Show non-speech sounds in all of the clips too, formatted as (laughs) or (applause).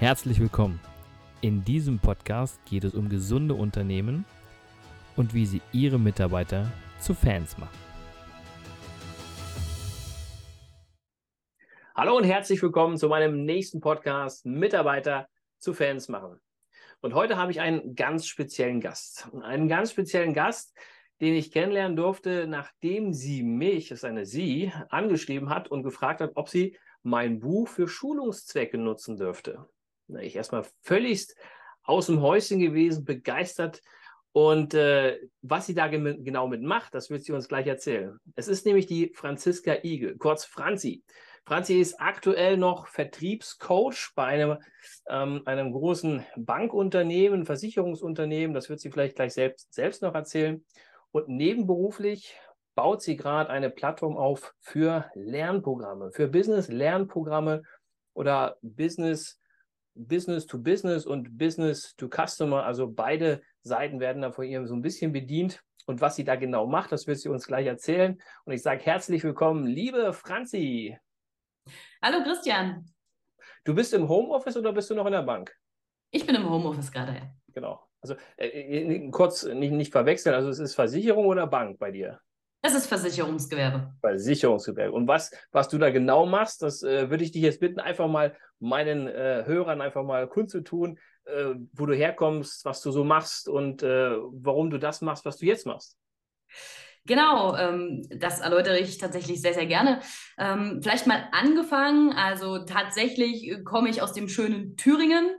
Herzlich willkommen. In diesem Podcast geht es um gesunde Unternehmen und wie sie ihre Mitarbeiter zu Fans machen. Hallo und herzlich willkommen zu meinem nächsten Podcast Mitarbeiter zu Fans machen. Und heute habe ich einen ganz speziellen Gast. Einen ganz speziellen Gast, den ich kennenlernen durfte, nachdem sie mich, das ist eine Sie, angeschrieben hat und gefragt hat, ob sie mein Buch für Schulungszwecke nutzen dürfte ich erstmal völligst aus dem Häuschen gewesen, begeistert. Und äh, was sie da ge genau mit macht, das wird sie uns gleich erzählen. Es ist nämlich die Franziska Igel, kurz Franzi. Franzi ist aktuell noch Vertriebscoach bei einem, ähm, einem großen Bankunternehmen, Versicherungsunternehmen. Das wird sie vielleicht gleich selbst, selbst noch erzählen. Und nebenberuflich baut sie gerade eine Plattform auf für Lernprogramme, für Business-Lernprogramme oder Business Business to Business und Business to Customer. Also beide Seiten werden da von ihr so ein bisschen bedient. Und was sie da genau macht, das wird sie uns gleich erzählen. Und ich sage herzlich willkommen, liebe Franzi. Hallo Christian. Du bist im Homeoffice oder bist du noch in der Bank? Ich bin im Homeoffice gerade, ja. Genau. Also äh, äh kurz nicht, nicht verwechseln, also es ist Versicherung oder Bank bei dir? Das ist Versicherungsgewerbe. Versicherungsgewerbe. Und was, was du da genau machst, das äh, würde ich dich jetzt bitten, einfach mal meinen äh, Hörern einfach mal kundzutun, äh, wo du herkommst, was du so machst und äh, warum du das machst, was du jetzt machst. Genau, ähm, das erläutere ich tatsächlich sehr, sehr gerne. Ähm, vielleicht mal angefangen. Also tatsächlich äh, komme ich aus dem schönen Thüringen,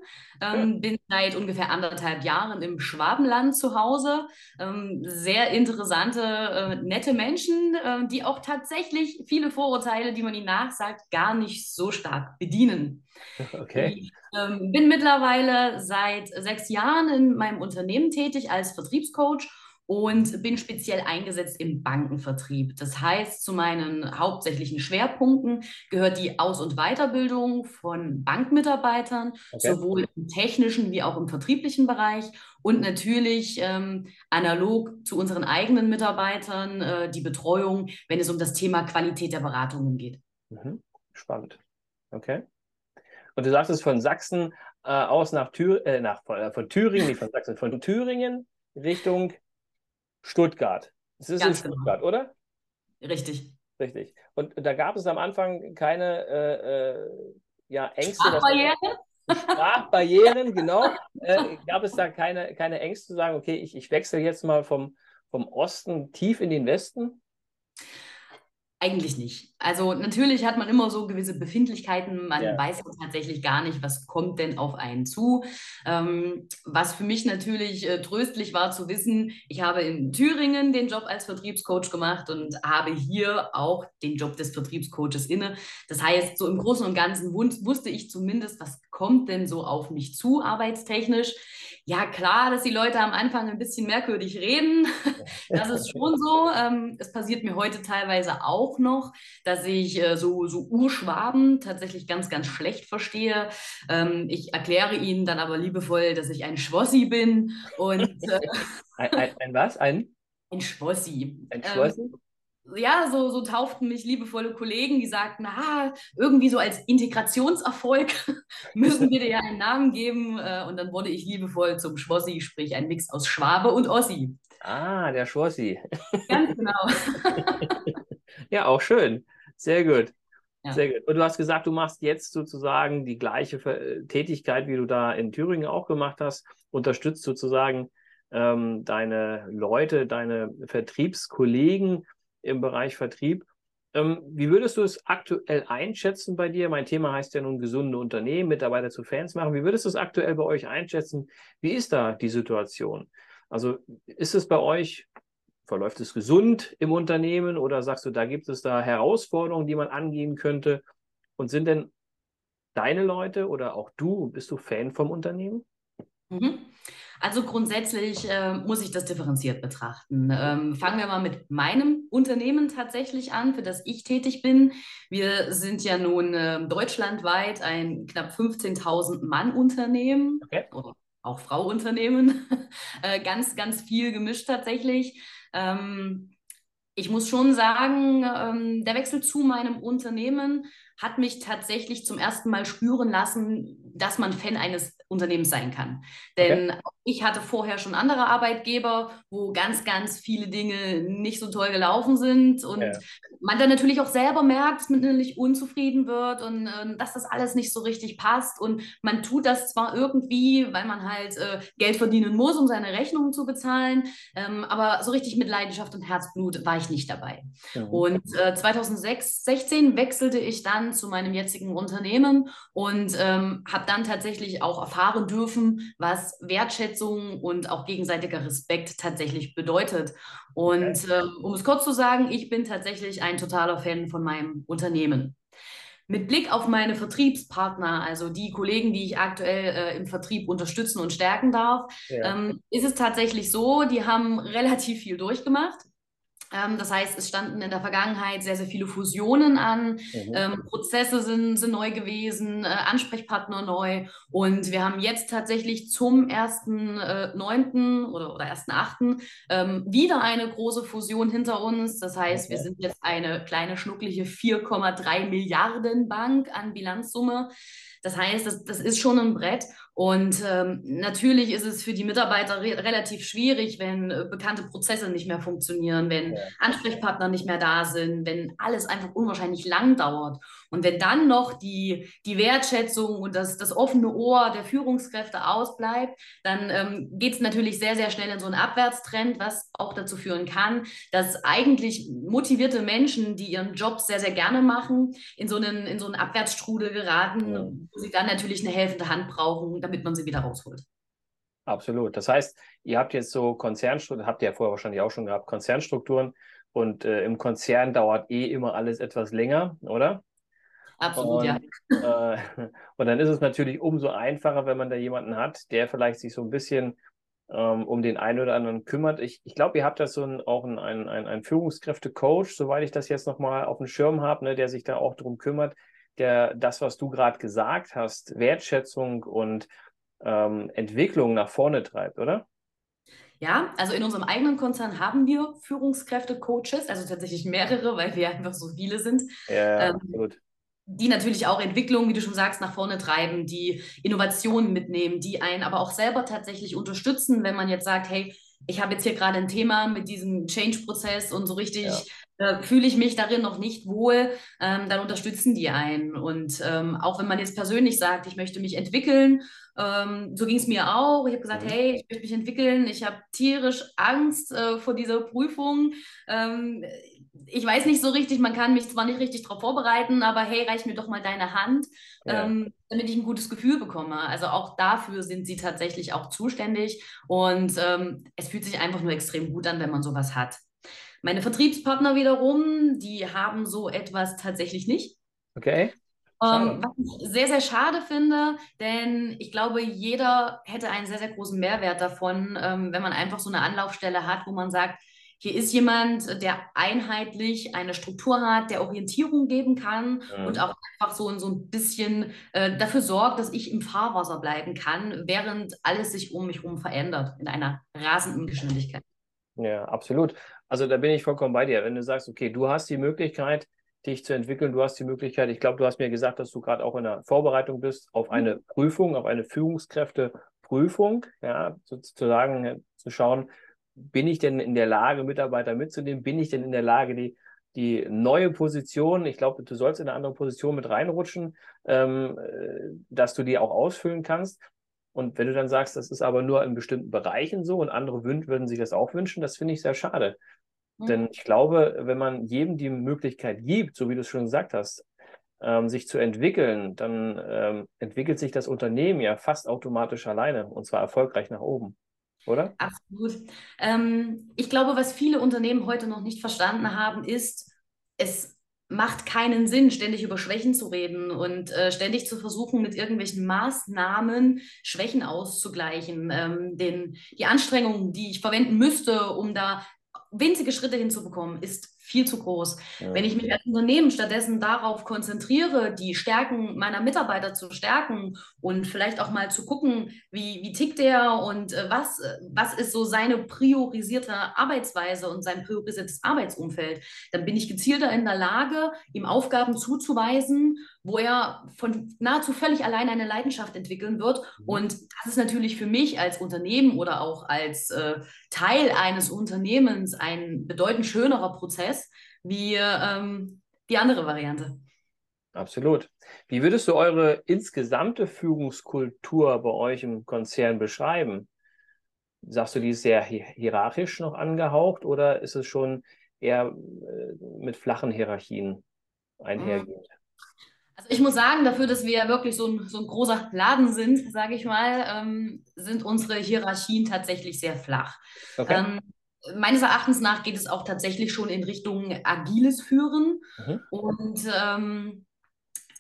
ähm, ja. bin seit ungefähr anderthalb Jahren im Schwabenland zu Hause. Ähm, sehr interessante, äh, nette Menschen, äh, die auch tatsächlich viele Vorurteile, die man ihnen nachsagt, gar nicht so stark bedienen. (laughs) Okay. Ich ähm, bin mittlerweile seit sechs Jahren in meinem Unternehmen tätig als Vertriebscoach und bin speziell eingesetzt im Bankenvertrieb. Das heißt, zu meinen hauptsächlichen Schwerpunkten gehört die Aus- und Weiterbildung von Bankmitarbeitern, okay. sowohl im technischen wie auch im vertrieblichen Bereich und natürlich ähm, analog zu unseren eigenen Mitarbeitern äh, die Betreuung, wenn es um das Thema Qualität der Beratungen geht. Mhm. Spannend. Okay. Und du sagst es von Sachsen äh, aus nach, Thür äh, nach äh, von Thüringen, nicht von Sachsen, von Thüringen Richtung Stuttgart. Es ist Ganz in genau. Stuttgart, oder? Richtig. Richtig. Und da gab es am Anfang keine äh, äh, ja, Ängste. Sprachbarrieren? Sprachbarrieren, genau. Äh, gab es da keine, keine Ängste zu sagen, okay, ich, ich wechsle jetzt mal vom, vom Osten tief in den Westen? Eigentlich nicht. Also natürlich hat man immer so gewisse Befindlichkeiten. Man ja. weiß tatsächlich gar nicht, was kommt denn auf einen zu. Ähm, was für mich natürlich äh, tröstlich war zu wissen, ich habe in Thüringen den Job als Vertriebscoach gemacht und habe hier auch den Job des Vertriebscoaches inne. Das heißt, so im Großen und Ganzen wusste ich zumindest, was kommt denn so auf mich zu, arbeitstechnisch. Ja, klar, dass die Leute am Anfang ein bisschen merkwürdig reden. (laughs) Das ist schon so. Ähm, es passiert mir heute teilweise auch noch, dass ich äh, so, so Urschwaben tatsächlich ganz, ganz schlecht verstehe. Ähm, ich erkläre ihnen dann aber liebevoll, dass ich ein Schwossi bin. Und, äh, (laughs) ein, ein, ein, was? Ein? Ein Schwossi. Ein Schwossi? Ähm, ja, so, so tauften mich liebevolle Kollegen, die sagten, ah, irgendwie so als Integrationserfolg (laughs) müssen wir dir ja einen Namen geben. Äh, und dann wurde ich liebevoll zum Schwossi, sprich ein Mix aus Schwabe und Ossi. Ah, der Schwossi. Ganz genau. (laughs) ja, auch schön. Sehr gut. Ja. Sehr gut. Und du hast gesagt, du machst jetzt sozusagen die gleiche Tätigkeit, wie du da in Thüringen auch gemacht hast, unterstützt sozusagen ähm, deine Leute, deine Vertriebskollegen im Bereich Vertrieb. Ähm, wie würdest du es aktuell einschätzen bei dir? Mein Thema heißt ja nun gesunde Unternehmen, Mitarbeiter zu Fans machen. Wie würdest du es aktuell bei euch einschätzen? Wie ist da die Situation? Also ist es bei euch, verläuft es gesund im Unternehmen oder sagst du, da gibt es da Herausforderungen, die man angehen könnte? Und sind denn deine Leute oder auch du, bist du Fan vom Unternehmen? Mhm. Also grundsätzlich äh, muss ich das differenziert betrachten. Ähm, fangen wir mal mit meinem Unternehmen tatsächlich an, für das ich tätig bin. Wir sind ja nun äh, deutschlandweit ein knapp 15.000 Mann Unternehmen okay. oder auch Frau Unternehmen. (laughs) äh, ganz, ganz viel gemischt tatsächlich. Ähm, ich muss schon sagen, ähm, der Wechsel zu meinem Unternehmen hat mich tatsächlich zum ersten Mal spüren lassen, dass man Fan eines Unternehmens sein kann. Denn okay. ich hatte vorher schon andere Arbeitgeber, wo ganz, ganz viele Dinge nicht so toll gelaufen sind und ja. man dann natürlich auch selber merkt, dass man innerlich unzufrieden wird und äh, dass das alles nicht so richtig passt und man tut das zwar irgendwie, weil man halt äh, Geld verdienen muss, um seine Rechnungen zu bezahlen, ähm, aber so richtig mit Leidenschaft und Herzblut war ich nicht dabei. Mhm. Und äh, 2016 wechselte ich dann zu meinem jetzigen Unternehmen und ähm, habe dann tatsächlich auch erfahren dürfen, was Wertschätzung und auch gegenseitiger Respekt tatsächlich bedeutet. Und ähm, um es kurz zu sagen, ich bin tatsächlich ein totaler Fan von meinem Unternehmen. Mit Blick auf meine Vertriebspartner, also die Kollegen, die ich aktuell äh, im Vertrieb unterstützen und stärken darf, ja. ähm, ist es tatsächlich so, die haben (laughs) relativ viel durchgemacht. Ähm, das heißt, es standen in der Vergangenheit sehr, sehr viele Fusionen an, mhm. ähm, Prozesse sind, sind neu gewesen, äh, Ansprechpartner neu und wir haben jetzt tatsächlich zum 1.9. Äh, oder, oder 1.8. Ähm, wieder eine große Fusion hinter uns. Das heißt, wir sind jetzt eine kleine, schnuckliche 4,3 Milliarden Bank an Bilanzsumme. Das heißt, das, das ist schon ein Brett. Und ähm, natürlich ist es für die Mitarbeiter re relativ schwierig, wenn äh, bekannte Prozesse nicht mehr funktionieren, wenn ja. Ansprechpartner nicht mehr da sind, wenn alles einfach unwahrscheinlich lang dauert. Und wenn dann noch die, die Wertschätzung und das, das offene Ohr der Führungskräfte ausbleibt, dann ähm, geht es natürlich sehr, sehr schnell in so einen Abwärtstrend, was auch dazu führen kann, dass eigentlich motivierte Menschen, die ihren Job sehr, sehr gerne machen, in so einen, in so einen Abwärtsstrudel geraten, ja. wo sie dann natürlich eine helfende Hand brauchen, damit man sie wieder rausholt. Absolut. Das heißt, ihr habt jetzt so Konzernstrukturen, habt ihr ja vorher wahrscheinlich auch schon gehabt, Konzernstrukturen und äh, im Konzern dauert eh immer alles etwas länger, oder? Absolut, und, ja. Äh, (laughs) und dann ist es natürlich umso einfacher, wenn man da jemanden hat, der vielleicht sich so ein bisschen ähm, um den einen oder anderen kümmert. Ich, ich glaube, ihr habt da so ein, auch einen ein, ein Führungskräfte-Coach, soweit ich das jetzt nochmal auf dem Schirm habe, ne, der sich da auch darum kümmert, der das, was du gerade gesagt hast, Wertschätzung und ähm, Entwicklung nach vorne treibt, oder? Ja, also in unserem eigenen Konzern haben wir Führungskräfte-Coaches, also tatsächlich mehrere, weil wir einfach so viele sind. Ja, ähm, absolut die natürlich auch Entwicklung, wie du schon sagst, nach vorne treiben, die Innovationen mitnehmen, die einen aber auch selber tatsächlich unterstützen, wenn man jetzt sagt, hey, ich habe jetzt hier gerade ein Thema mit diesem Change-Prozess und so richtig ja. äh, fühle ich mich darin noch nicht wohl, ähm, dann unterstützen die einen. Und ähm, auch wenn man jetzt persönlich sagt, ich möchte mich entwickeln, ähm, so ging es mir auch. Ich habe gesagt, mhm. hey, ich möchte mich entwickeln, ich habe tierisch Angst äh, vor dieser Prüfung ähm, ich weiß nicht so richtig, man kann mich zwar nicht richtig darauf vorbereiten, aber hey, reich mir doch mal deine Hand, ja. ähm, damit ich ein gutes Gefühl bekomme. Also auch dafür sind sie tatsächlich auch zuständig und ähm, es fühlt sich einfach nur extrem gut an, wenn man sowas hat. Meine Vertriebspartner wiederum, die haben so etwas tatsächlich nicht. Okay. Ähm, was ich sehr, sehr schade finde, denn ich glaube, jeder hätte einen sehr, sehr großen Mehrwert davon, ähm, wenn man einfach so eine Anlaufstelle hat, wo man sagt, hier ist jemand, der einheitlich eine Struktur hat, der Orientierung geben kann mhm. und auch einfach so, so ein bisschen äh, dafür sorgt, dass ich im Fahrwasser bleiben kann, während alles sich um mich herum verändert in einer rasenden Geschwindigkeit. Ja, absolut. Also da bin ich vollkommen bei dir. Wenn du sagst, okay, du hast die Möglichkeit, dich zu entwickeln, du hast die Möglichkeit, ich glaube, du hast mir gesagt, dass du gerade auch in der Vorbereitung bist auf eine mhm. Prüfung, auf eine Führungskräfteprüfung, ja, sozusagen zu schauen, bin ich denn in der Lage, Mitarbeiter mitzunehmen? Bin ich denn in der Lage, die, die neue Position, ich glaube, du sollst in eine andere Position mit reinrutschen, ähm, äh, dass du die auch ausfüllen kannst. Und wenn du dann sagst, das ist aber nur in bestimmten Bereichen so und andere würden sich das auch wünschen, das finde ich sehr schade. Mhm. Denn ich glaube, wenn man jedem die Möglichkeit gibt, so wie du es schon gesagt hast, ähm, sich zu entwickeln, dann ähm, entwickelt sich das Unternehmen ja fast automatisch alleine und zwar erfolgreich nach oben oder? Absolut. Ähm, ich glaube, was viele Unternehmen heute noch nicht verstanden haben, ist, es macht keinen Sinn, ständig über Schwächen zu reden und äh, ständig zu versuchen, mit irgendwelchen Maßnahmen Schwächen auszugleichen. Ähm, den, die Anstrengungen, die ich verwenden müsste, um da winzige Schritte hinzubekommen, ist viel zu groß. Ja. Wenn ich mich als Unternehmen stattdessen darauf konzentriere, die Stärken meiner Mitarbeiter zu stärken und vielleicht auch mal zu gucken, wie, wie tickt der und äh, was, äh, was ist so seine priorisierte Arbeitsweise und sein priorisiertes Arbeitsumfeld, dann bin ich gezielter in der Lage, ihm Aufgaben zuzuweisen, wo er von nahezu völlig allein eine Leidenschaft entwickeln wird. Mhm. Und das ist natürlich für mich als Unternehmen oder auch als äh, Teil eines Unternehmens ein bedeutend schönerer Prozess wie ähm, die andere Variante. Absolut. Wie würdest du eure insgesamte Führungskultur bei euch im Konzern beschreiben? Sagst du, die ist sehr hierarchisch noch angehaucht oder ist es schon eher äh, mit flachen Hierarchien einhergehend? Also ich muss sagen, dafür, dass wir wirklich so ein, so ein großer Laden sind, sage ich mal, ähm, sind unsere Hierarchien tatsächlich sehr flach. Okay. Ähm, meines Erachtens nach geht es auch tatsächlich schon in Richtung agiles Führen. Mhm. Und ähm,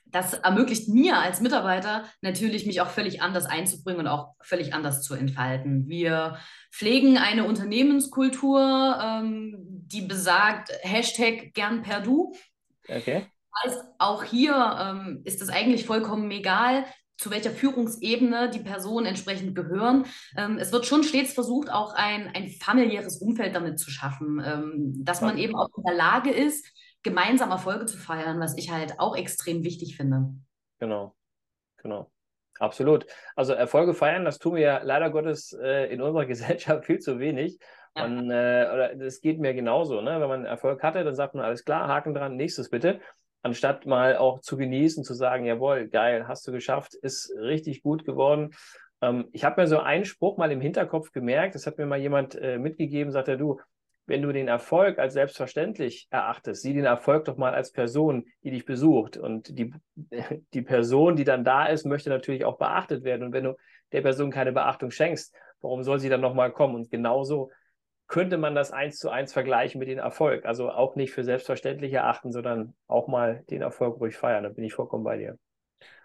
das ermöglicht mir als Mitarbeiter natürlich, mich auch völlig anders einzubringen und auch völlig anders zu entfalten. Wir pflegen eine Unternehmenskultur, ähm, die besagt Hashtag gern per Du. Okay. Das heißt, auch hier ähm, ist es eigentlich vollkommen egal, zu welcher Führungsebene die Personen entsprechend gehören. Ähm, es wird schon stets versucht, auch ein, ein familiäres Umfeld damit zu schaffen, ähm, dass man eben auch in der Lage ist, gemeinsam Erfolge zu feiern, was ich halt auch extrem wichtig finde. Genau, genau. Absolut. Also Erfolge feiern, das tun wir ja leider Gottes äh, in unserer (laughs) Gesellschaft viel zu wenig. Ja. Man, äh, oder das geht mir genauso. Ne? Wenn man Erfolg hatte, dann sagt man alles klar, Haken dran, nächstes bitte. Anstatt mal auch zu genießen, zu sagen, jawohl, geil, hast du geschafft, ist richtig gut geworden. Ähm, ich habe mir so einen Spruch mal im Hinterkopf gemerkt, das hat mir mal jemand äh, mitgegeben, sagt er, du, wenn du den Erfolg als selbstverständlich erachtest, sieh den Erfolg doch mal als Person, die dich besucht. Und die, (laughs) die Person, die dann da ist, möchte natürlich auch beachtet werden. Und wenn du der Person keine Beachtung schenkst, warum soll sie dann nochmal kommen? Und genauso könnte man das eins zu eins vergleichen mit dem Erfolg. Also auch nicht für selbstverständlich erachten, sondern auch mal den Erfolg ruhig feiern. Da bin ich vollkommen bei dir.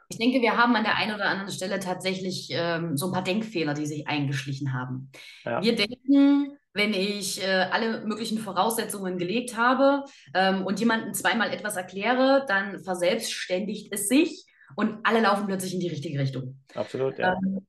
Ich denke, wir haben an der einen oder anderen Stelle tatsächlich ähm, so ein paar Denkfehler, die sich eingeschlichen haben. Ja. Wir denken, wenn ich äh, alle möglichen Voraussetzungen gelegt habe ähm, und jemandem zweimal etwas erkläre, dann verselbstständigt es sich und alle laufen plötzlich in die richtige Richtung. Absolut, ja. Ähm,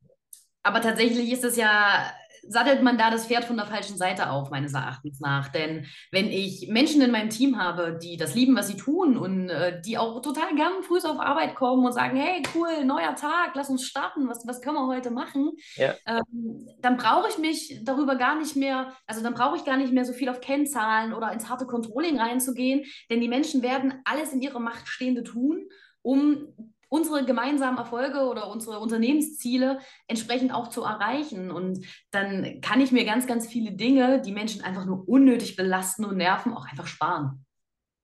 aber tatsächlich ist es ja sattelt man da das Pferd von der falschen Seite auf, meines Erachtens nach. Denn wenn ich Menschen in meinem Team habe, die das lieben, was sie tun und äh, die auch total gern früh auf Arbeit kommen und sagen, hey, cool, neuer Tag, lass uns starten, was, was können wir heute machen, ja. ähm, dann brauche ich mich darüber gar nicht mehr, also dann brauche ich gar nicht mehr so viel auf Kennzahlen oder ins harte Controlling reinzugehen, denn die Menschen werden alles in ihrer Macht Stehende tun, um unsere gemeinsamen Erfolge oder unsere Unternehmensziele entsprechend auch zu erreichen. Und dann kann ich mir ganz, ganz viele Dinge, die Menschen einfach nur unnötig belasten und nerven, auch einfach sparen.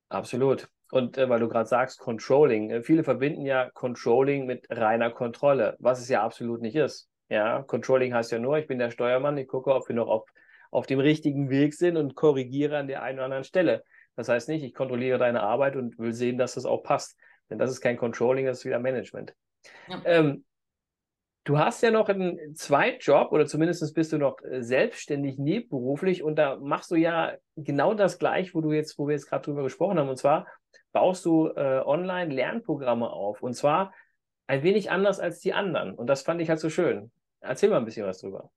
Absolut. Und äh, weil du gerade sagst, Controlling. Äh, viele verbinden ja Controlling mit reiner Kontrolle, was es ja absolut nicht ist. Ja, Controlling heißt ja nur, ich bin der Steuermann, ich gucke, ob wir noch auf, auf dem richtigen Weg sind und korrigiere an der einen oder anderen Stelle. Das heißt nicht, ich kontrolliere deine Arbeit und will sehen, dass das auch passt. Denn das ist kein Controlling, das ist wieder Management. Ja. Ähm, du hast ja noch einen Zweitjob oder zumindest bist du noch äh, selbstständig nebenberuflich und da machst du ja genau das gleich, wo du jetzt, wo wir jetzt gerade drüber gesprochen haben. Und zwar baust du äh, online Lernprogramme auf. Und zwar ein wenig anders als die anderen. Und das fand ich halt so schön. Erzähl mal ein bisschen was drüber.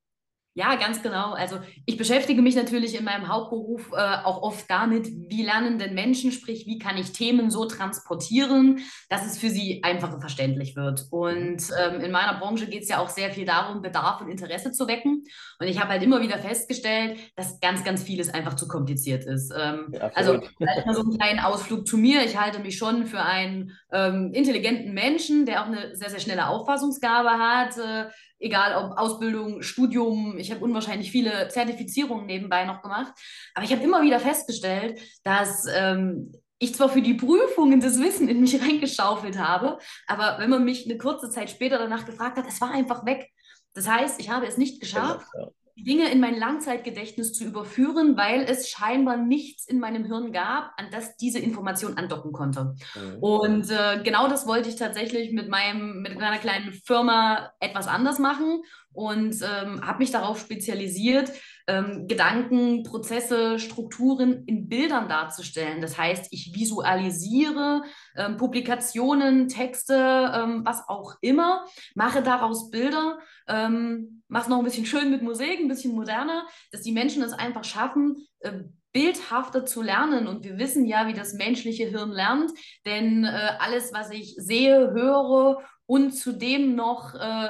Ja, ganz genau. Also ich beschäftige mich natürlich in meinem Hauptberuf äh, auch oft damit, wie lernen denn Menschen, sprich, wie kann ich Themen so transportieren, dass es für sie einfach und verständlich wird. Und ähm, in meiner Branche geht es ja auch sehr viel darum, Bedarf und Interesse zu wecken. Und ich habe halt immer wieder festgestellt, dass ganz, ganz vieles einfach zu kompliziert ist. Ähm, ja, also mal so einen kleinen Ausflug zu mir. Ich halte mich schon für einen ähm, intelligenten Menschen, der auch eine sehr, sehr schnelle Auffassungsgabe hat. Äh, egal ob Ausbildung, Studium, ich habe unwahrscheinlich viele Zertifizierungen nebenbei noch gemacht, aber ich habe immer wieder festgestellt, dass ähm, ich zwar für die Prüfungen das Wissen in mich (laughs) reingeschaufelt habe, aber wenn man mich eine kurze Zeit später danach gefragt hat, es war einfach weg. Das heißt, ich habe es nicht geschafft, ja, ja. Dinge in mein Langzeitgedächtnis zu überführen, weil es scheinbar nichts in meinem Hirn gab, an das diese Information andocken konnte. Mhm. Und äh, genau das wollte ich tatsächlich mit meinem, mit meiner kleinen Firma etwas anders machen und ähm, habe mich darauf spezialisiert, ähm, Gedanken, Prozesse, Strukturen in Bildern darzustellen. Das heißt, ich visualisiere ähm, Publikationen, Texte, ähm, was auch immer, mache daraus Bilder, ähm, mache es noch ein bisschen schön mit Musik, ein bisschen moderner, dass die Menschen es einfach schaffen, äh, bildhafter zu lernen. Und wir wissen ja, wie das menschliche Hirn lernt, denn äh, alles, was ich sehe, höre und zudem noch äh,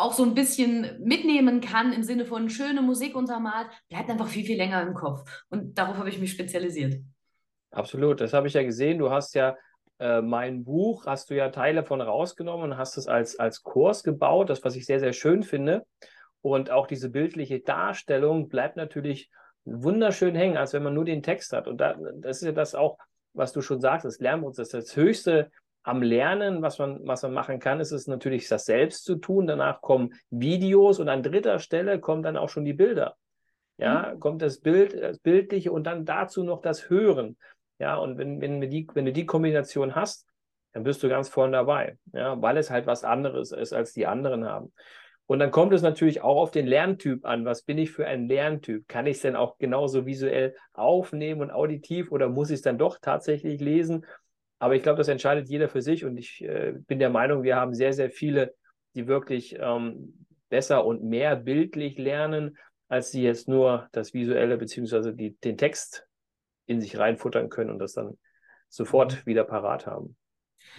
auch so ein bisschen mitnehmen kann im Sinne von schöne Musik untermalt, bleibt einfach viel, viel länger im Kopf. Und darauf habe ich mich spezialisiert. Absolut, das habe ich ja gesehen. Du hast ja äh, mein Buch, hast du ja Teile von rausgenommen und hast es als, als Kurs gebaut, das, was ich sehr, sehr schön finde. Und auch diese bildliche Darstellung bleibt natürlich wunderschön hängen, als wenn man nur den Text hat. Und da, das ist ja das auch, was du schon sagst, das Lernprozess. Das höchste am Lernen, was man, was man machen kann, ist es natürlich, das selbst zu tun. Danach kommen Videos und an dritter Stelle kommen dann auch schon die Bilder. Ja, mhm. kommt das Bild, das Bildliche und dann dazu noch das Hören. Ja, und wenn, wenn, die, wenn du die Kombination hast, dann bist du ganz vorne dabei. Ja, weil es halt was anderes ist, als die anderen haben. Und dann kommt es natürlich auch auf den Lerntyp an. Was bin ich für ein Lerntyp? Kann ich es denn auch genauso visuell aufnehmen und auditiv oder muss ich es dann doch tatsächlich lesen? Aber ich glaube, das entscheidet jeder für sich und ich äh, bin der Meinung, wir haben sehr, sehr viele, die wirklich ähm, besser und mehr bildlich lernen, als sie jetzt nur das Visuelle bzw. den Text in sich reinfuttern können und das dann sofort mhm. wieder parat haben.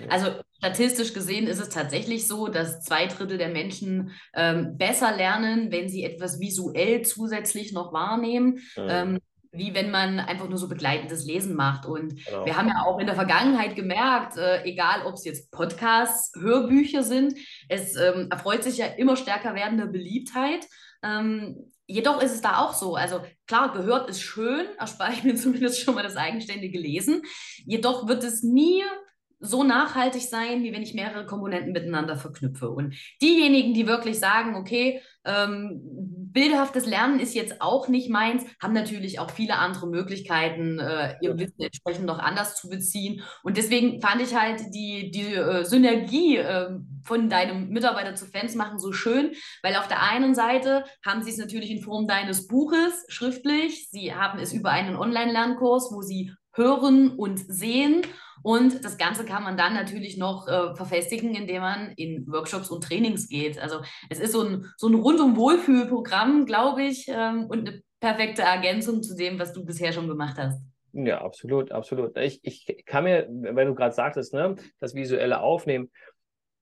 Also statistisch gesehen ist es tatsächlich so, dass zwei Drittel der Menschen ähm, besser lernen, wenn sie etwas visuell zusätzlich noch wahrnehmen. Mhm. Ähm, wie wenn man einfach nur so begleitendes Lesen macht. Und genau. wir haben ja auch in der Vergangenheit gemerkt, äh, egal ob es jetzt Podcasts, Hörbücher sind, es ähm, erfreut sich ja immer stärker werdende Beliebtheit. Ähm, jedoch ist es da auch so. Also klar, gehört ist schön, (laughs) erspare ich mir zumindest schon mal das eigenständige Lesen. Jedoch wird es nie so nachhaltig sein, wie wenn ich mehrere Komponenten miteinander verknüpfe. Und diejenigen, die wirklich sagen, okay, ähm, bildhaftes Lernen ist jetzt auch nicht meins, haben natürlich auch viele andere Möglichkeiten, äh, ihr Wissen entsprechend noch anders zu beziehen. Und deswegen fand ich halt die, die äh, Synergie äh, von deinem Mitarbeiter zu Fans machen so schön, weil auf der einen Seite haben sie es natürlich in Form deines Buches schriftlich, sie haben es über einen Online-Lernkurs, wo sie hören und sehen und das Ganze kann man dann natürlich noch äh, verfestigen, indem man in Workshops und Trainings geht. Also es ist so ein, so ein rundum Wohlfühlprogramm, glaube ich, ähm, und eine perfekte Ergänzung zu dem, was du bisher schon gemacht hast. Ja, absolut, absolut. Ich, ich kann mir, wenn du gerade sagtest, ne, das visuelle Aufnehmen,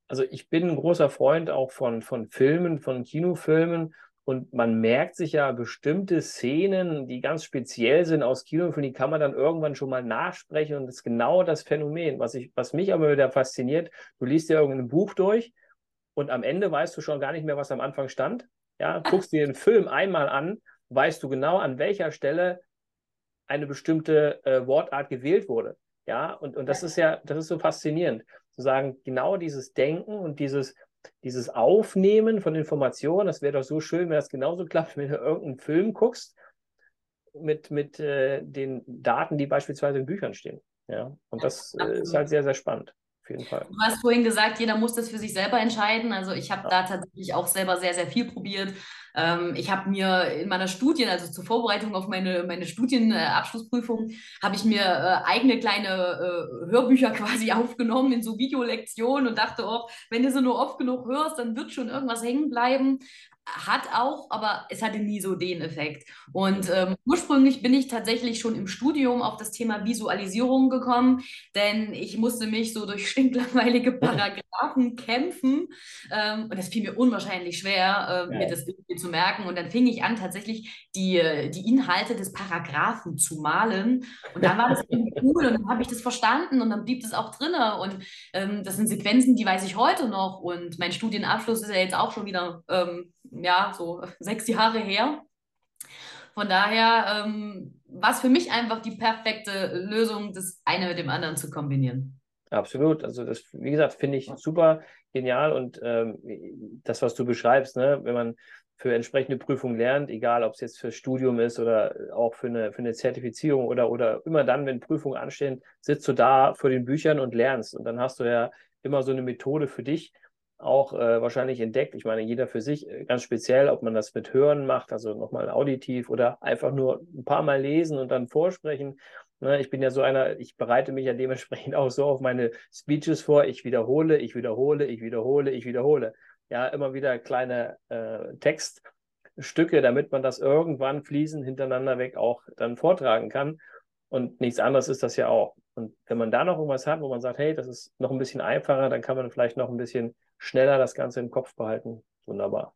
also ich bin ein großer Freund auch von, von Filmen, von Kinofilmen und man merkt sich ja bestimmte Szenen, die ganz speziell sind aus Kinofilmen, die kann man dann irgendwann schon mal nachsprechen. Und das ist genau das Phänomen, was, ich, was mich aber wieder fasziniert. Du liest ja irgendein Buch durch und am Ende weißt du schon gar nicht mehr, was am Anfang stand. Ja, guckst dir den Film einmal an, weißt du genau, an welcher Stelle eine bestimmte äh, Wortart gewählt wurde. Ja, und, und das ist ja, das ist so faszinierend, zu sagen, genau dieses Denken und dieses, dieses Aufnehmen von Informationen, das wäre doch so schön, wenn das genauso klappt, (laughs) wenn du irgendeinen Film guckst mit, mit äh, den Daten, die beispielsweise in Büchern stehen. Ja, und das äh, ist halt sehr, sehr spannend. Auf jeden Fall. Du hast vorhin gesagt, jeder muss das für sich selber entscheiden. Also ich habe ja. da tatsächlich auch selber sehr, sehr viel probiert. Ähm, ich habe mir in meiner Studien, also zur Vorbereitung auf meine, meine Studienabschlussprüfung, äh, habe ich mir äh, eigene kleine äh, Hörbücher (laughs) quasi aufgenommen in so Videolektionen und dachte auch, wenn du sie nur oft genug hörst, dann wird schon irgendwas hängen bleiben hat auch, aber es hatte nie so den Effekt. Und ähm, ursprünglich bin ich tatsächlich schon im Studium auf das Thema Visualisierung gekommen, denn ich musste mich so durch (laughs) stinklangweilige Paragraphen kämpfen ähm, und das fiel mir unwahrscheinlich schwer, äh, ja. mir das irgendwie zu merken. Und dann fing ich an, tatsächlich die, äh, die Inhalte des Paragraphen zu malen. Und dann war das (laughs) irgendwie cool und dann habe ich das verstanden und dann blieb das auch drin. Und ähm, das sind Sequenzen, die weiß ich heute noch. Und mein Studienabschluss ist ja jetzt auch schon wieder ähm, ja, so (laughs) sechs Jahre her. Von daher ähm, war es für mich einfach die perfekte Lösung, das eine mit dem anderen zu kombinieren. Absolut. Also das, wie gesagt, finde ich super genial und ähm, das, was du beschreibst, ne, wenn man für entsprechende Prüfungen lernt, egal ob es jetzt für Studium ist oder auch für eine, für eine Zertifizierung oder, oder immer dann, wenn Prüfungen anstehen, sitzt du da vor den Büchern und lernst. Und dann hast du ja immer so eine Methode für dich, auch äh, wahrscheinlich entdeckt. Ich meine, jeder für sich äh, ganz speziell, ob man das mit Hören macht, also nochmal auditiv oder einfach nur ein paar Mal lesen und dann vorsprechen. Ne, ich bin ja so einer, ich bereite mich ja dementsprechend (laughs) auch so auf meine Speeches vor. Ich wiederhole, ich wiederhole, ich wiederhole, ich wiederhole. Ja, immer wieder kleine äh, Textstücke, damit man das irgendwann fließend hintereinander weg auch dann vortragen kann. Und nichts anderes ist das ja auch. Und wenn man da noch irgendwas hat, wo man sagt, hey, das ist noch ein bisschen einfacher, dann kann man vielleicht noch ein bisschen schneller das Ganze im Kopf behalten. Wunderbar.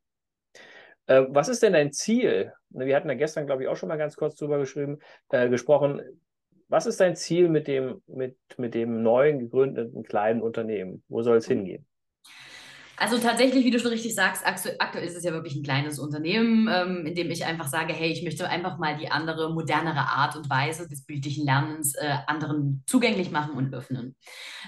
Äh, was ist denn dein Ziel? Wir hatten ja gestern, glaube ich, auch schon mal ganz kurz drüber geschrieben, äh, gesprochen. Was ist dein Ziel mit dem, mit, mit dem neuen gegründeten kleinen Unternehmen? Wo soll es hingehen? Also tatsächlich, wie du schon richtig sagst, aktuell ist es ja wirklich ein kleines Unternehmen, ähm, in dem ich einfach sage, hey, ich möchte einfach mal die andere, modernere Art und Weise des bildlichen Lernens äh, anderen zugänglich machen und öffnen.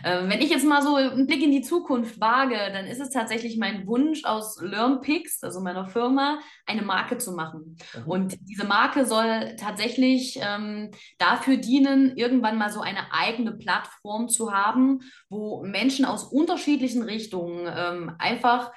Ähm, wenn ich jetzt mal so einen Blick in die Zukunft wage, dann ist es tatsächlich mein Wunsch aus LearnPix, also meiner Firma, eine Marke zu machen. Mhm. Und diese Marke soll tatsächlich ähm, dafür dienen, irgendwann mal so eine eigene Plattform zu haben, wo Menschen aus unterschiedlichen Richtungen ähm, einfach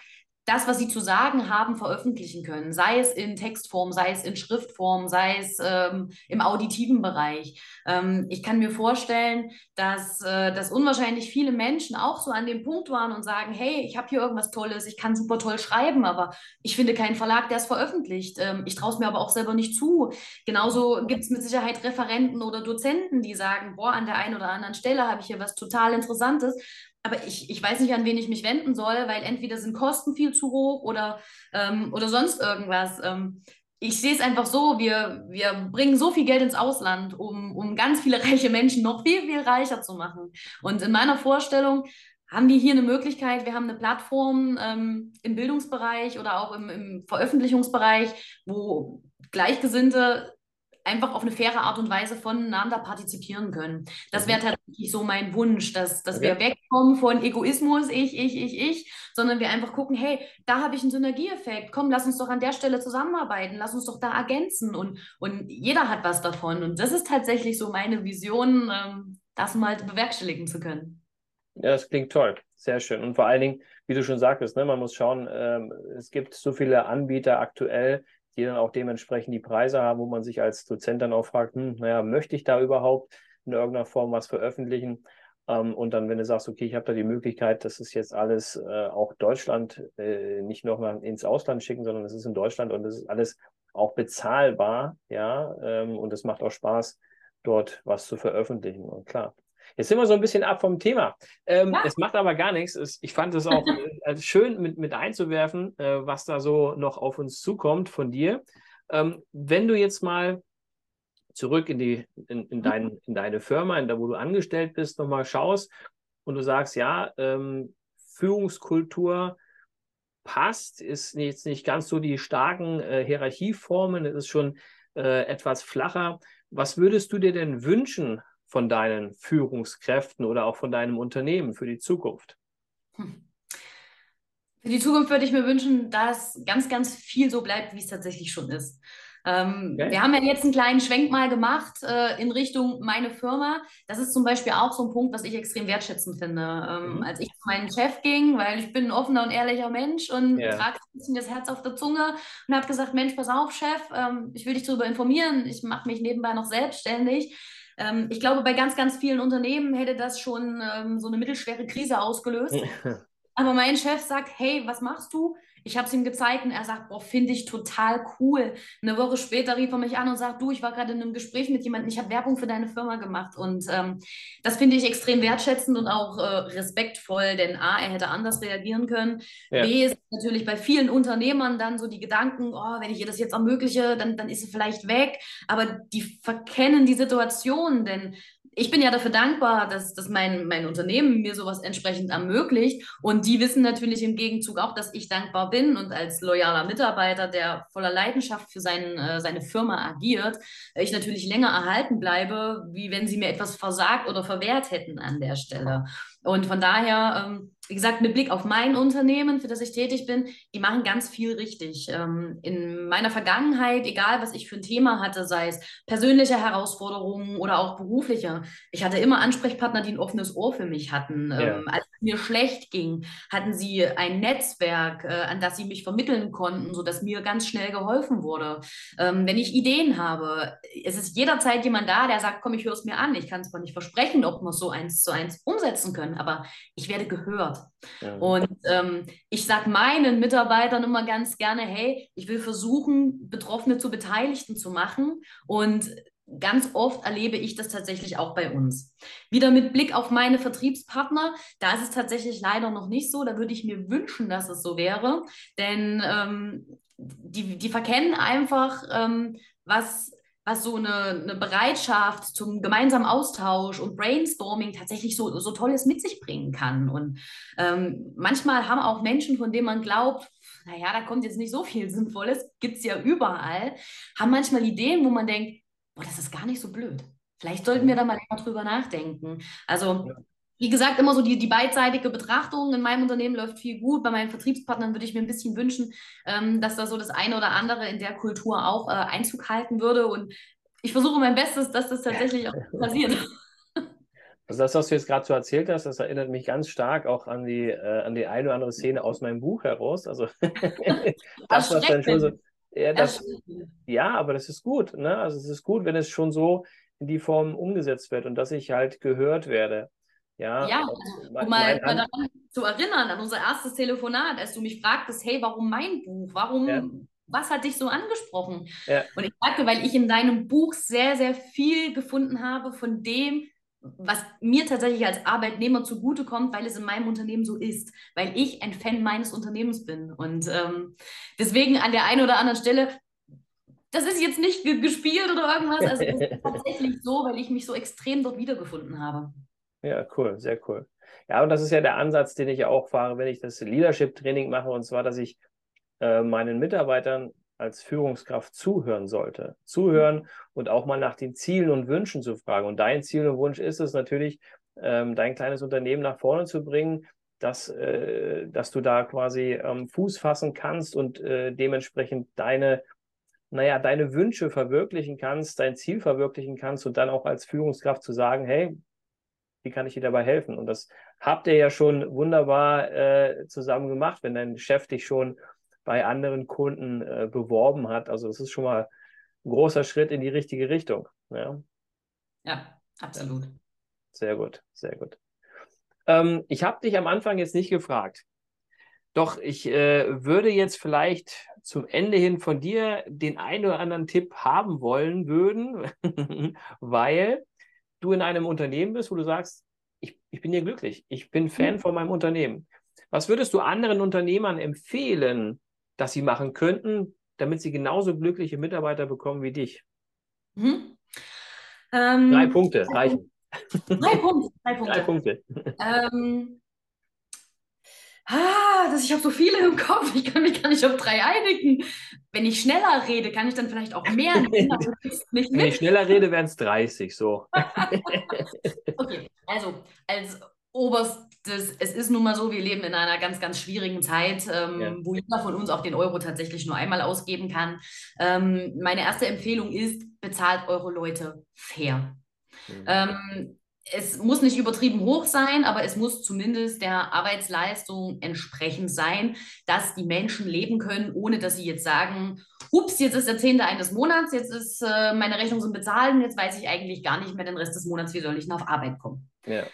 das, was sie zu sagen haben, veröffentlichen können. Sei es in Textform, sei es in Schriftform, sei es ähm, im auditiven Bereich. Ähm, ich kann mir vorstellen, dass, äh, dass unwahrscheinlich viele Menschen auch so an dem Punkt waren und sagen, hey, ich habe hier irgendwas Tolles, ich kann super toll schreiben, aber ich finde keinen Verlag, der es veröffentlicht. Ähm, ich traue es mir aber auch selber nicht zu. Genauso gibt es mit Sicherheit Referenten oder Dozenten, die sagen, boah, an der einen oder anderen Stelle habe ich hier was total Interessantes aber ich, ich weiß nicht, an wen ich mich wenden soll, weil entweder sind Kosten viel zu hoch oder, ähm, oder sonst irgendwas. Ähm, ich sehe es einfach so, wir, wir bringen so viel Geld ins Ausland, um, um ganz viele (laughs) reiche Menschen noch viel, viel reicher zu machen. Und in meiner Vorstellung haben wir hier eine Möglichkeit, wir haben eine Plattform ähm, im Bildungsbereich oder auch im, im Veröffentlichungsbereich, wo Gleichgesinnte einfach auf eine faire Art und Weise voneinander partizipieren können. Das wäre mhm. tatsächlich so mein Wunsch, dass, dass okay. wir wegkommen von Egoismus, ich, ich, ich, ich, sondern wir einfach gucken, hey, da habe ich einen Synergieeffekt, komm, lass uns doch an der Stelle zusammenarbeiten, lass uns doch da ergänzen und, und jeder hat was davon. Und das ist tatsächlich so meine Vision, ähm, das mal bewerkstelligen zu können. Ja, das klingt toll. Sehr schön. Und vor allen Dingen, wie du schon sagtest, ne, man muss schauen, ähm, es gibt so viele Anbieter aktuell, die dann auch dementsprechend die Preise haben, wo man sich als Dozent dann auch fragt, hm, naja, möchte ich da überhaupt in irgendeiner Form was veröffentlichen? Ähm, und dann, wenn du sagst, okay, ich habe da die Möglichkeit, das ist jetzt alles äh, auch Deutschland, äh, nicht nochmal ins Ausland schicken, sondern es ist in Deutschland und es ist alles auch bezahlbar, ja, ähm, und es macht auch Spaß, dort was zu veröffentlichen. Und klar, Jetzt sind wir so ein bisschen ab vom Thema. Ähm, ja. Es macht aber gar nichts. Es, ich fand es auch (laughs) äh, schön mit, mit einzuwerfen, äh, was da so noch auf uns zukommt von dir. Ähm, wenn du jetzt mal zurück in, die, in, in, dein, in deine Firma, in der, wo du angestellt bist, nochmal schaust und du sagst, ja, ähm, Führungskultur passt, ist jetzt nicht ganz so die starken äh, Hierarchieformen, es ist schon äh, etwas flacher. Was würdest du dir denn wünschen von deinen Führungskräften oder auch von deinem Unternehmen für die Zukunft? Hm. Für die Zukunft würde ich mir wünschen, dass ganz, ganz viel so bleibt, wie es tatsächlich schon ist. Ähm, okay. Wir haben ja jetzt einen kleinen Schwenk mal gemacht äh, in Richtung meine Firma. Das ist zum Beispiel auch so ein Punkt, was ich extrem wertschätzend finde. Ähm, mhm. Als ich zu meinem Chef ging, weil ich bin ein offener und ehrlicher Mensch und yeah. trage ein bisschen das Herz auf der Zunge und habe gesagt, Mensch, pass auf, Chef, ähm, ich will dich darüber informieren. Ich mache mich nebenbei noch selbstständig. Ähm, ich glaube, bei ganz, ganz vielen Unternehmen hätte das schon ähm, so eine mittelschwere Krise ausgelöst. (laughs) Aber mein Chef sagt, hey, was machst du? Ich habe es ihm gezeigt und er sagt, boah, finde ich total cool. Eine Woche später rief er mich an und sagt, du, ich war gerade in einem Gespräch mit jemandem, ich habe Werbung für deine Firma gemacht. Und ähm, das finde ich extrem wertschätzend und auch äh, respektvoll, denn A, er hätte anders reagieren können. Ja. B, ist natürlich bei vielen Unternehmern dann so die Gedanken, oh, wenn ich ihr das jetzt ermögliche, dann, dann ist sie vielleicht weg. Aber die verkennen die Situation, denn ich bin ja dafür dankbar, dass, dass mein, mein Unternehmen mir sowas entsprechend ermöglicht. Und die wissen natürlich im Gegenzug auch, dass ich dankbar bin und als loyaler Mitarbeiter, der voller Leidenschaft für sein, äh, seine Firma agiert, ich natürlich länger erhalten bleibe, wie wenn sie mir etwas versagt oder verwehrt hätten an der Stelle. Und von daher, ähm, wie gesagt, mit Blick auf mein Unternehmen, für das ich tätig bin, die machen ganz viel richtig. Ähm, in meiner Vergangenheit, egal was ich für ein Thema hatte, sei es persönliche Herausforderungen oder auch berufliche, ich hatte immer Ansprechpartner, die ein offenes Ohr für mich hatten. Ja. Ähm, als es mir schlecht ging, hatten sie ein Netzwerk, äh, an das sie mich vermitteln konnten, sodass mir ganz schnell geholfen wurde. Ähm, wenn ich Ideen habe, es ist jederzeit jemand da, der sagt, komm, ich höre es mir an. Ich kann zwar nicht versprechen, ob wir es so eins zu eins umsetzen können, aber ich werde gehört. Ja. Und ähm, ich sage meinen Mitarbeitern immer ganz gerne, hey, ich will versuchen, Betroffene zu Beteiligten zu machen. Und ganz oft erlebe ich das tatsächlich auch bei uns. Wieder mit Blick auf meine Vertriebspartner, da ist es tatsächlich leider noch nicht so. Da würde ich mir wünschen, dass es so wäre, denn ähm, die, die verkennen einfach, ähm, was, was so eine, eine, Bereitschaft zum gemeinsamen Austausch und Brainstorming tatsächlich so, so Tolles mit sich bringen kann. Und ähm, manchmal haben auch Menschen, von denen man glaubt, naja, da kommt jetzt nicht so viel Sinnvolles, gibt es ja überall, haben manchmal Ideen, wo man denkt, boah, das ist gar nicht so blöd. Vielleicht sollten wir da mal drüber nachdenken. Also. Wie gesagt, immer so die, die beidseitige Betrachtung. In meinem Unternehmen läuft viel gut. Bei meinen Vertriebspartnern würde ich mir ein bisschen wünschen, ähm, dass da so das eine oder andere in der Kultur auch äh, Einzug halten würde. Und ich versuche mein Bestes, dass das tatsächlich auch (laughs) passiert. Also das, was du jetzt gerade so erzählt hast, das erinnert mich ganz stark auch an die, äh, an die eine oder andere Szene aus meinem Buch heraus. Also (laughs) das, was dann schon so, ja, das, ja, aber das ist gut. Ne? Also es ist gut, wenn es schon so in die Form umgesetzt wird und dass ich halt gehört werde. Ja, ja also, um mal, mal daran zu erinnern, an unser erstes Telefonat, als du mich fragtest, hey, warum mein Buch? Warum, ja. was hat dich so angesprochen? Ja. Und ich sagte, weil ich in deinem Buch sehr, sehr viel gefunden habe von dem, was mir tatsächlich als Arbeitnehmer zugutekommt, weil es in meinem Unternehmen so ist, weil ich ein Fan meines Unternehmens bin. Und ähm, deswegen an der einen oder anderen Stelle, das ist jetzt nicht gespielt oder irgendwas, also es ist (laughs) tatsächlich so, weil ich mich so extrem dort wiedergefunden habe. Ja, cool, sehr cool. Ja, und das ist ja der Ansatz, den ich auch fahre, wenn ich das Leadership-Training mache, und zwar, dass ich äh, meinen Mitarbeitern als Führungskraft zuhören sollte. Zuhören und auch mal nach den Zielen und Wünschen zu fragen. Und dein Ziel und Wunsch ist es natürlich, ähm, dein kleines Unternehmen nach vorne zu bringen, dass, äh, dass du da quasi ähm, Fuß fassen kannst und äh, dementsprechend deine, naja, deine Wünsche verwirklichen kannst, dein Ziel verwirklichen kannst und dann auch als Führungskraft zu sagen, hey, wie kann ich dir dabei helfen? Und das habt ihr ja schon wunderbar äh, zusammen gemacht, wenn dein Chef dich schon bei anderen Kunden äh, beworben hat. Also das ist schon mal ein großer Schritt in die richtige Richtung. Ja, ja absolut. Sehr gut, sehr gut. Ähm, ich habe dich am Anfang jetzt nicht gefragt. Doch ich äh, würde jetzt vielleicht zum Ende hin von dir den einen oder anderen Tipp haben wollen würden, (laughs) weil du in einem Unternehmen bist, wo du sagst, ich, ich bin hier glücklich, ich bin Fan mhm. von meinem Unternehmen. Was würdest du anderen Unternehmern empfehlen, das sie machen könnten, damit sie genauso glückliche Mitarbeiter bekommen wie dich? Mhm. Ähm, drei Punkte drei reichen. Drei Punkte. Drei Punkte. (laughs) Drei Punkte. Ähm, ah, das, ich habe so viele im Kopf, ich kann mich gar nicht auf drei einigen. Wenn ich schneller rede, kann ich dann vielleicht auch mehr (laughs) nehmen. Wenn ich schneller rede, wären es 30, so. (laughs) okay, also als oberstes, es ist nun mal so, wir leben in einer ganz, ganz schwierigen Zeit, ähm, ja. wo jeder von uns auch den Euro tatsächlich nur einmal ausgeben kann. Ähm, meine erste Empfehlung ist, bezahlt eure Leute fair. Mhm. Ähm, es muss nicht übertrieben hoch sein, aber es muss zumindest der Arbeitsleistung entsprechend sein, dass die Menschen leben können, ohne dass sie jetzt sagen, ups, jetzt ist der Zehnte eines Monats, jetzt ist äh, meine Rechnung so bezahlt und jetzt weiß ich eigentlich gar nicht mehr den Rest des Monats, wie soll ich denn auf Arbeit kommen. Ja.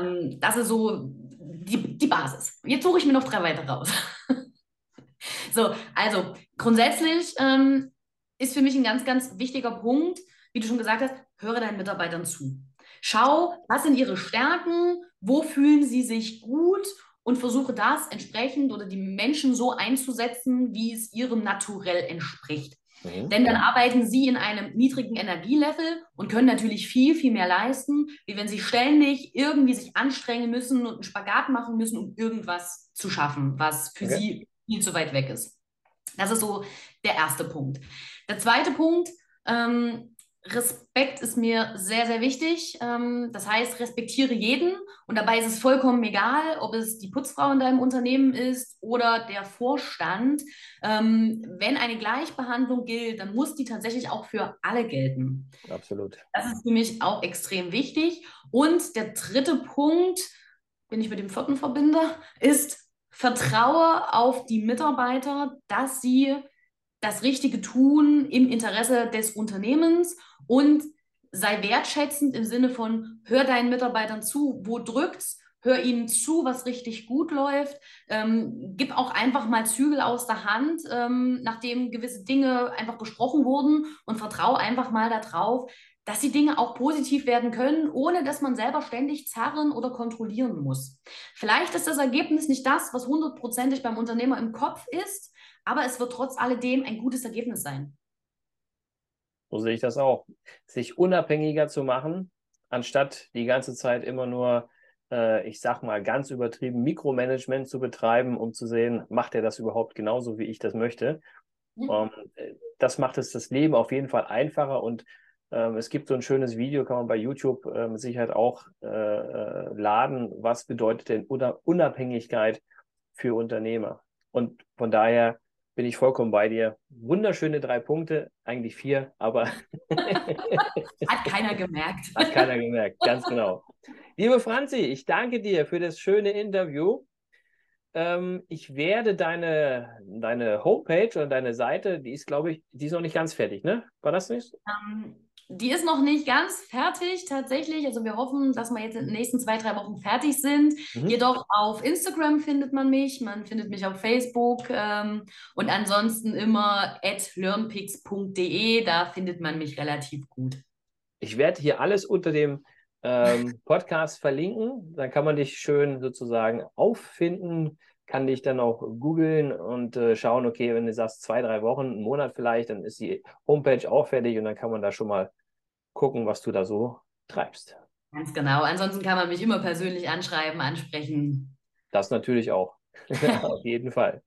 Ähm, das ist so die, die Basis. Jetzt suche ich mir noch drei weitere raus. (laughs) so, also grundsätzlich ähm, ist für mich ein ganz, ganz wichtiger Punkt, wie du schon gesagt hast, höre deinen Mitarbeitern zu. Schau, was sind ihre Stärken, wo fühlen sie sich gut und versuche das entsprechend oder die Menschen so einzusetzen, wie es ihrem Naturell entspricht. Mhm. Denn dann arbeiten sie in einem niedrigen Energielevel und können natürlich viel, viel mehr leisten, wie wenn sie ständig irgendwie sich anstrengen müssen und einen Spagat machen müssen, um irgendwas zu schaffen, was für okay. sie viel zu weit weg ist. Das ist so der erste Punkt. Der zweite Punkt, ähm, Respekt ist mir sehr, sehr wichtig. Ähm, das heißt, respektiere jeden und dabei ist es vollkommen egal, ob es die Putzfrau in deinem Unternehmen ist oder der Vorstand. Ähm, wenn eine Gleichbehandlung gilt, dann muss die tatsächlich auch für alle gelten. Absolut. Das ist für mich auch extrem wichtig. Und der dritte Punkt, den ich mit dem vierten verbinde, ist, vertraue auf die Mitarbeiter, dass sie das Richtige tun im Interesse des Unternehmens und sei wertschätzend im Sinne von, hör deinen Mitarbeitern zu, wo drückt's, hör ihnen zu, was richtig gut läuft, ähm, gib auch einfach mal Zügel aus der Hand, ähm, nachdem gewisse Dinge einfach besprochen wurden und vertraue einfach mal darauf, dass die Dinge auch positiv werden können, ohne dass man selber ständig zerren oder kontrollieren muss. Vielleicht ist das Ergebnis nicht das, was hundertprozentig beim Unternehmer im Kopf ist, aber es wird trotz alledem ein gutes Ergebnis sein. So sehe ich das auch. Sich unabhängiger zu machen, anstatt die ganze Zeit immer nur, äh, ich sag mal, ganz übertrieben Mikromanagement zu betreiben, um zu sehen, macht er das überhaupt genauso, wie ich das möchte. Um, ähm, das macht es das Leben auf jeden Fall einfacher und ähm, es gibt so ein schönes Video, kann man bei YouTube äh, mit Sicherheit auch äh, äh, laden. Was bedeutet denn Unabhängigkeit für Unternehmer? Und von daher bin ich vollkommen bei dir. Wunderschöne drei Punkte, eigentlich vier, aber. (laughs) Hat keiner gemerkt. Hat keiner gemerkt, ganz genau. Liebe Franzi, ich danke dir für das schöne Interview. Ähm, ich werde deine, deine Homepage oder deine Seite, die ist, glaube ich, die ist noch nicht ganz fertig, ne? War das nicht? Um, ähm, die ist noch nicht ganz fertig tatsächlich. Also wir hoffen, dass wir jetzt in den nächsten zwei, drei Wochen fertig sind. Mhm. Jedoch auf Instagram findet man mich, man findet mich auf Facebook ähm, und ansonsten immer at learnpix.de, da findet man mich relativ gut. Ich werde hier alles unter dem ähm, Podcast verlinken. Dann kann man dich schön sozusagen auffinden, kann dich dann auch googeln und äh, schauen, okay, wenn du sagst zwei, drei Wochen, einen Monat vielleicht, dann ist die Homepage auch fertig und dann kann man da schon mal gucken, was du da so treibst. Ganz genau. Ansonsten kann man mich immer persönlich anschreiben, ansprechen. Das natürlich auch. (laughs) Auf jeden Fall.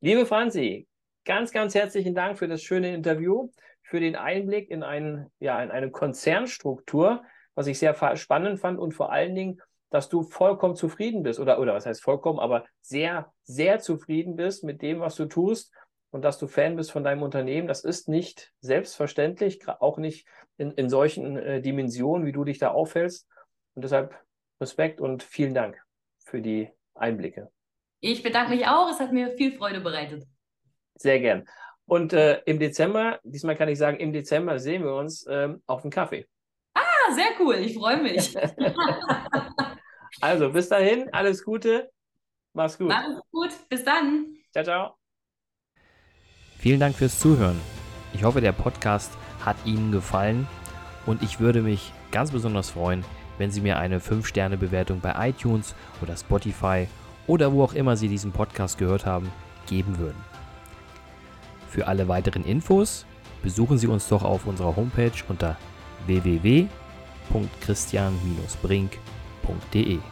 Liebe Franzi, ganz, ganz herzlichen Dank für das schöne Interview, für den Einblick in, ein, ja, in eine Konzernstruktur, was ich sehr spannend fand und vor allen Dingen, dass du vollkommen zufrieden bist oder, oder was heißt vollkommen, aber sehr, sehr zufrieden bist mit dem, was du tust und dass du Fan bist von deinem Unternehmen. Das ist nicht selbstverständlich, auch nicht in, in solchen äh, Dimensionen, wie du dich da aufhältst. Und deshalb Respekt und vielen Dank für die Einblicke. Ich bedanke mich auch. Es hat mir viel Freude bereitet. Sehr gern. Und äh, im Dezember, diesmal kann ich sagen, im Dezember sehen wir uns äh, auf dem Kaffee. Ah, sehr cool. Ich freue mich. (laughs) (laughs) Also, bis dahin, alles Gute. Mach's gut. Mach's gut. Bis dann. Ciao, ciao. Vielen Dank fürs Zuhören. Ich hoffe, der Podcast hat Ihnen gefallen und ich würde mich ganz besonders freuen, wenn Sie mir eine 5-Sterne-Bewertung bei iTunes oder Spotify oder wo auch immer Sie diesen Podcast gehört haben, geben würden. Für alle weiteren Infos besuchen Sie uns doch auf unserer Homepage unter www.christian-brink.com christian-brink.de